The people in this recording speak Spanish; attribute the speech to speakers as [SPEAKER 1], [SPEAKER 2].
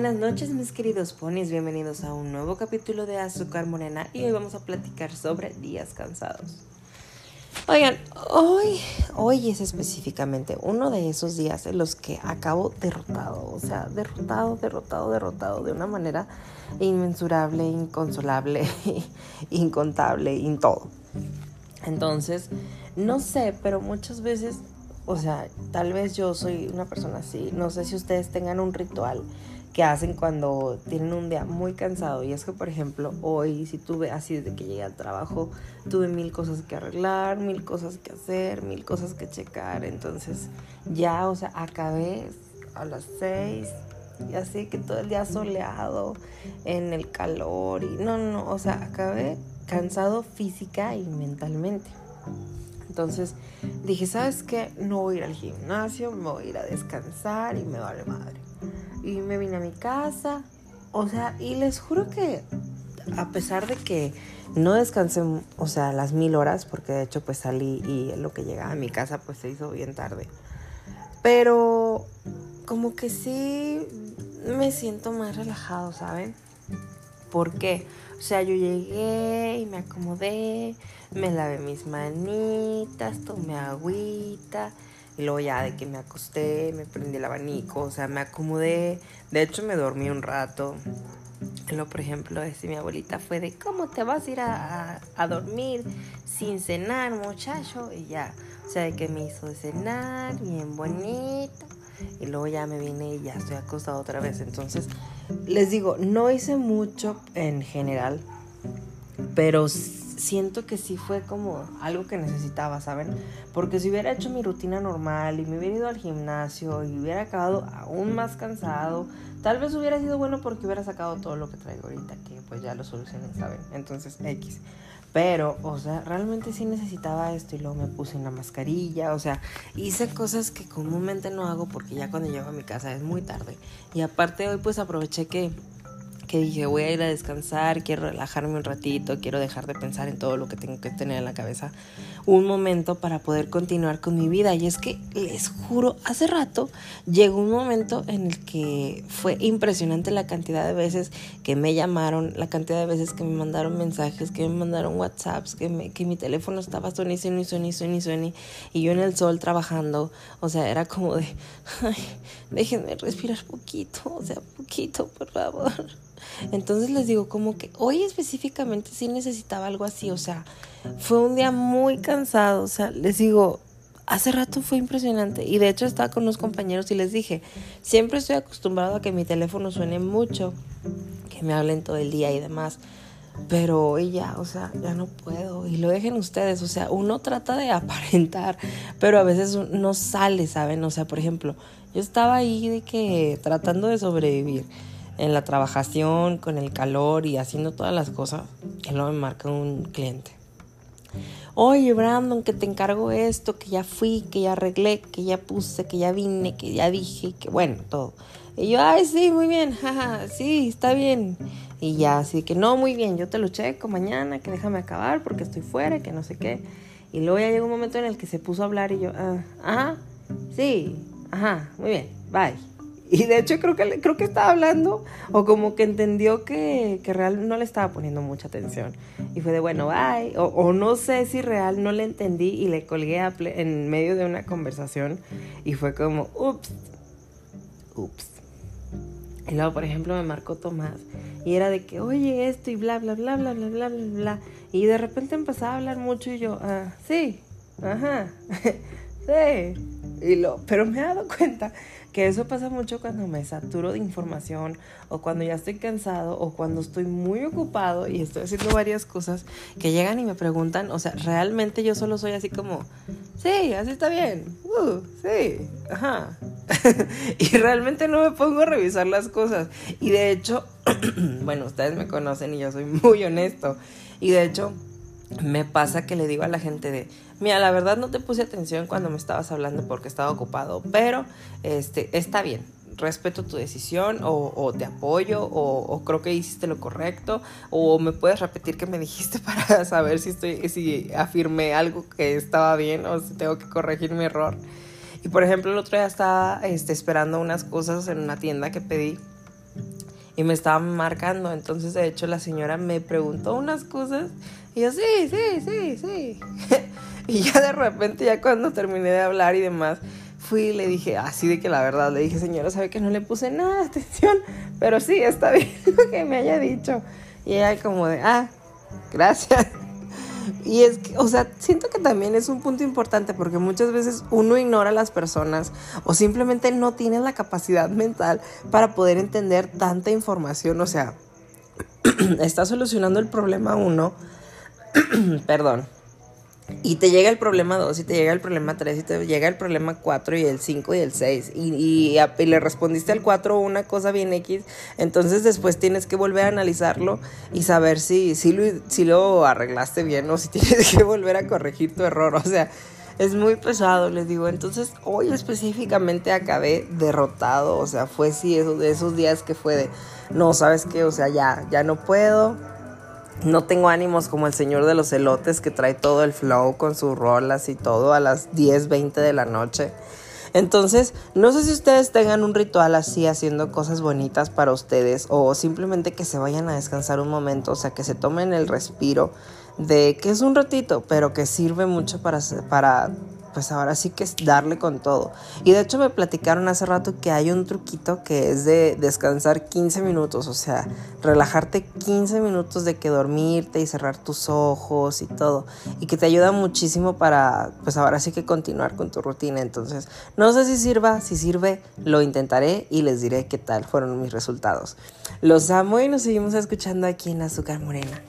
[SPEAKER 1] Buenas noches mis queridos ponis, bienvenidos a un nuevo capítulo de Azúcar Morena y hoy vamos a platicar sobre días cansados. Oigan, hoy, hoy es específicamente uno de esos días en los que acabo derrotado, o sea, derrotado, derrotado, derrotado de una manera inmensurable, inconsolable, incontable, en todo. Entonces, no sé, pero muchas veces o sea, tal vez yo soy una persona así. No sé si ustedes tengan un ritual que hacen cuando tienen un día muy cansado. Y es que, por ejemplo, hoy si tuve, así desde que llegué al trabajo, tuve mil cosas que arreglar, mil cosas que hacer, mil cosas que checar. Entonces, ya, o sea, acabé a las seis. Y así que todo el día soleado, en el calor. Y no, no, o sea, acabé cansado física y mentalmente. Entonces dije, ¿sabes qué? No voy a ir al gimnasio, me voy a ir a descansar y me vale madre. Y me vine a mi casa, o sea, y les juro que a pesar de que no descansé, o sea, las mil horas, porque de hecho pues salí y lo que llegaba a mi casa pues se hizo bien tarde. Pero como que sí me siento más relajado, ¿saben? ¿Por qué? O sea, yo llegué y me acomodé, me lavé mis manitas, tomé agüita. Y luego ya de que me acosté, me prendí el abanico, o sea, me acomodé. De hecho, me dormí un rato. Lo, por ejemplo, este, mi abuelita fue de, ¿cómo te vas a ir a, a, dormir sin cenar, muchacho? Y ya, o sea, de que me hizo cenar, bien bonito. Y luego ya me vine y ya estoy acostado otra vez. Entonces, les digo, no hice mucho en general, pero siento que sí fue como algo que necesitaba, ¿saben? Porque si hubiera hecho mi rutina normal y me hubiera ido al gimnasio y hubiera acabado aún más cansado, tal vez hubiera sido bueno porque hubiera sacado todo lo que traigo ahorita, que pues ya lo solucioné, ¿saben? Entonces, X. Pero, o sea, realmente sí necesitaba esto y luego me puse una mascarilla, o sea, hice cosas que comúnmente no hago porque ya cuando llego a mi casa es muy tarde. Y aparte hoy pues aproveché que que dije, voy a ir a descansar, quiero relajarme un ratito, quiero dejar de pensar en todo lo que tengo que tener en la cabeza, un momento para poder continuar con mi vida. Y es que les juro, hace rato llegó un momento en el que fue impresionante la cantidad de veces que me llamaron, la cantidad de veces que me mandaron mensajes, que me mandaron WhatsApps, que, que mi teléfono estaba suene y suene y suene y y yo en el sol trabajando, o sea, era como de, ay, déjenme respirar poquito, o sea, poquito, por favor. Entonces les digo, como que hoy específicamente sí necesitaba algo así, o sea, fue un día muy cansado, o sea, les digo, hace rato fue impresionante y de hecho estaba con unos compañeros y les dije, siempre estoy acostumbrado a que mi teléfono suene mucho, que me hablen todo el día y demás. Pero hoy ya, o sea, ya no puedo. Y lo dejen ustedes. O sea, uno trata de aparentar, pero a veces no sale, ¿saben? O sea, por ejemplo, yo estaba ahí de que tratando de sobrevivir en la trabajación, con el calor y haciendo todas las cosas, y luego me marca un cliente. Oye, Brandon, que te encargo esto, que ya fui, que ya arreglé, que ya puse, que ya vine, que ya dije, que bueno, todo. Y yo, ay, sí, muy bien, jaja, sí, está bien. Y ya, así que no, muy bien, yo te lo checo mañana, que déjame acabar porque estoy fuera, que no sé qué. Y luego ya llegó un momento en el que se puso a hablar y yo, ah, ajá, sí, ajá, muy bien, bye. Y de hecho creo que, creo que estaba hablando o como que entendió que, que Real no le estaba poniendo mucha atención. Y fue de, bueno, bye. O, o no sé si Real no le entendí y le colgué en medio de una conversación. Y fue como, ups, ups. Y luego, por ejemplo, me marcó Tomás. Y era de que, oye, esto y bla, bla, bla, bla, bla, bla, bla, bla. Y de repente empezaba a hablar mucho y yo, ah, sí, ajá, Y lo, pero me he dado cuenta que eso pasa mucho cuando me saturo de información o cuando ya estoy cansado o cuando estoy muy ocupado y estoy haciendo varias cosas que llegan y me preguntan, o sea, realmente yo solo soy así como, sí, así está bien, uh, sí, ajá. y realmente no me pongo a revisar las cosas. Y de hecho, bueno, ustedes me conocen y yo soy muy honesto. Y de hecho, me pasa que le digo a la gente de, mira, la verdad no te puse atención cuando me estabas hablando porque estaba ocupado, pero este, está bien, respeto tu decisión o, te apoyo o, creo que hiciste lo correcto o me puedes repetir qué me dijiste para saber si estoy si afirmé algo que estaba bien o si tengo que corregir mi error. Y por ejemplo, el otro día estaba este, esperando unas cosas en una tienda que pedí y me estaban marcando. Entonces, de hecho, la señora me preguntó unas cosas y yo, sí, sí, sí, sí. y ya de repente, ya cuando terminé de hablar y demás, fui y le dije, así de que la verdad, le dije, señora, sabe que no le puse nada de atención, pero sí, está bien lo que me haya dicho. Y ella como de, ah, gracias. Y es que, o sea, siento que también es un punto importante porque muchas veces uno ignora a las personas o simplemente no tiene la capacidad mental para poder entender tanta información. O sea, está solucionando el problema uno, perdón, y te llega el problema 2, y te llega el problema 3, y te llega el problema 4, y el 5, y el 6, y, le respondiste al 4 una cosa bien X, entonces después tienes que volver a analizarlo y saber si, si, lo, si lo arreglaste bien o si tienes que volver a corregir tu error, o sea, es muy pesado, les digo, entonces hoy específicamente acabé derrotado, o sea, fue sí, esos, de esos días que fue de, no, sabes qué, o sea, ya, ya no puedo, no tengo ánimos como el señor de los elotes que trae todo el flow con sus rolas y todo a las 10, 20 de la noche. Entonces, no sé si ustedes tengan un ritual así haciendo cosas bonitas para ustedes o simplemente que se vayan a descansar un momento, o sea, que se tomen el respiro de que es un ratito, pero que sirve mucho para, para pues ahora sí que es darle con todo. Y de hecho me platicaron hace rato que hay un truquito que es de descansar 15 minutos, o sea, relajarte 15 minutos de que dormirte y cerrar tus ojos y todo. Y que te ayuda muchísimo para, pues ahora sí que continuar con tu rutina. Entonces, no sé si sirva, si sirve, lo intentaré y les diré qué tal fueron mis resultados. Los amo y nos seguimos escuchando aquí en Azúcar Morena.